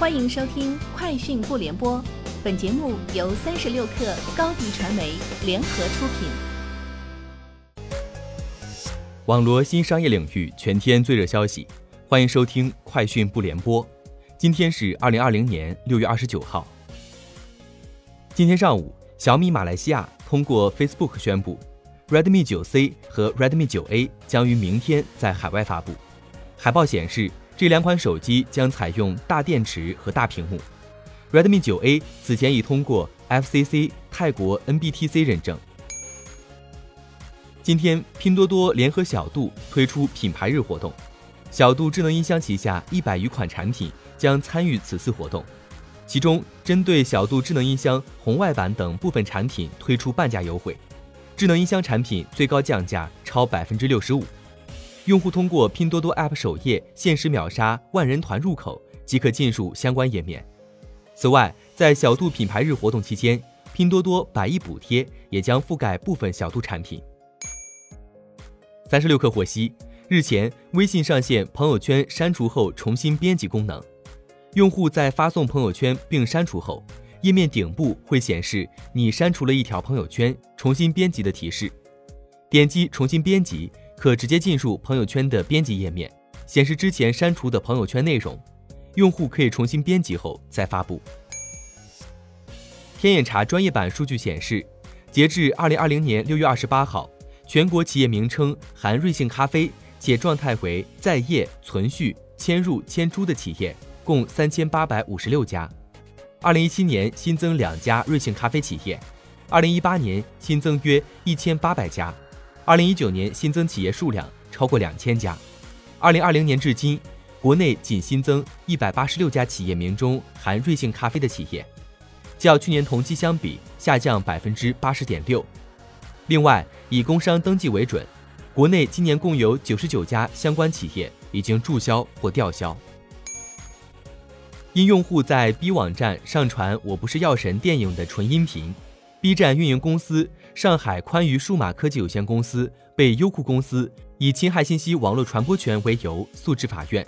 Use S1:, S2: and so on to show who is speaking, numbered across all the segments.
S1: 欢迎收听《快讯不联播》，本节目由三十六克高低传媒联合出品。
S2: 网罗新商业领域全天最热消息，欢迎收听《快讯不联播》。今天是二零二零年六月二十九号。今天上午，小米马来西亚通过 Facebook 宣布，Redmi 9C 和 Redmi 9A 将于明天在海外发布。海报显示。这两款手机将采用大电池和大屏幕。Redmi 9A 此前已通过 FCC 泰国 NBTC 认证。今天，拼多多联合小度推出品牌日活动，小度智能音箱旗下一百余款产品将参与此次活动。其中，针对小度智能音箱红外版等部分产品推出半价优惠，智能音箱产品最高降价超百分之六十五。用户通过拼多多 App 首页限时秒杀万人团入口即可进入相关页面。此外，在小度品牌日活动期间，拼多多百亿补贴也将覆盖部分小度产品。三十六氪获悉，日前微信上线朋友圈删除后重新编辑功能，用户在发送朋友圈并删除后，页面顶部会显示你删除了一条朋友圈，重新编辑的提示，点击重新编辑。可直接进入朋友圈的编辑页面，显示之前删除的朋友圈内容，用户可以重新编辑后再发布。天眼查专业版数据显示，截至二零二零年六月二十八号，全国企业名称含瑞幸咖啡且状态为在业、存续、迁入、迁出的企业共三千八百五十六家。二零一七年新增两家瑞幸咖啡企业，二零一八年新增约一千八百家。二零一九年新增企业数量超过两千家，二零二零年至今，国内仅新增一百八十六家企业名中含瑞幸咖啡的企业，较去年同期相比下降百分之八十点六。另外，以工商登记为准，国内今年共有九十九家相关企业已经注销或吊销。因用户在 B 网站上传《我不是药神》电影的纯音频。B 站运营公司上海宽娱数码科技有限公司被优酷公司以侵害信息网络传播权为由诉至法院。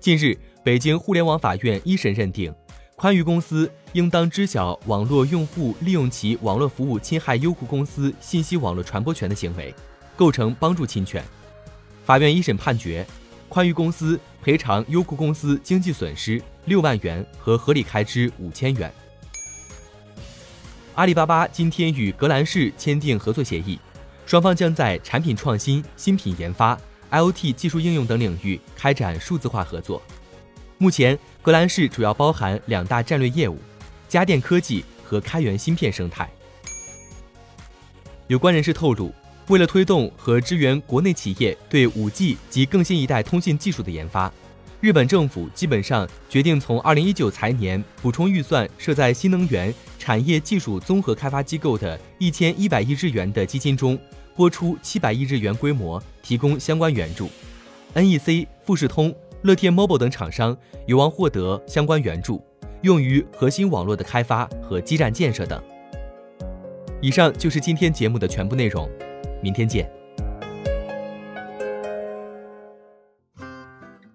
S2: 近日，北京互联网法院一审认定，宽娱公司应当知晓网络用户利用其网络服务侵害优酷公司信息网络传播权的行为，构成帮助侵权。法院一审判决，宽娱公司赔偿优酷公司经济损失六万元和合理开支五千元。阿里巴巴今天与格兰仕签订合作协议，双方将在产品创新、新品研发、IoT 技术应用等领域开展数字化合作。目前，格兰仕主要包含两大战略业务：家电科技和开源芯片生态。有关人士透露，为了推动和支援国内企业对 5G 及更新一代通信技术的研发。日本政府基本上决定从二零一九财年补充预算设在新能源产业技术综合开发机构的一千一百亿日元的基金中拨出七百亿日元规模，提供相关援助。NEC、富士通、乐天 Mobile 等厂商有望获得相关援助，用于核心网络的开发和基站建设等。以上就是今天节目的全部内容，明天见。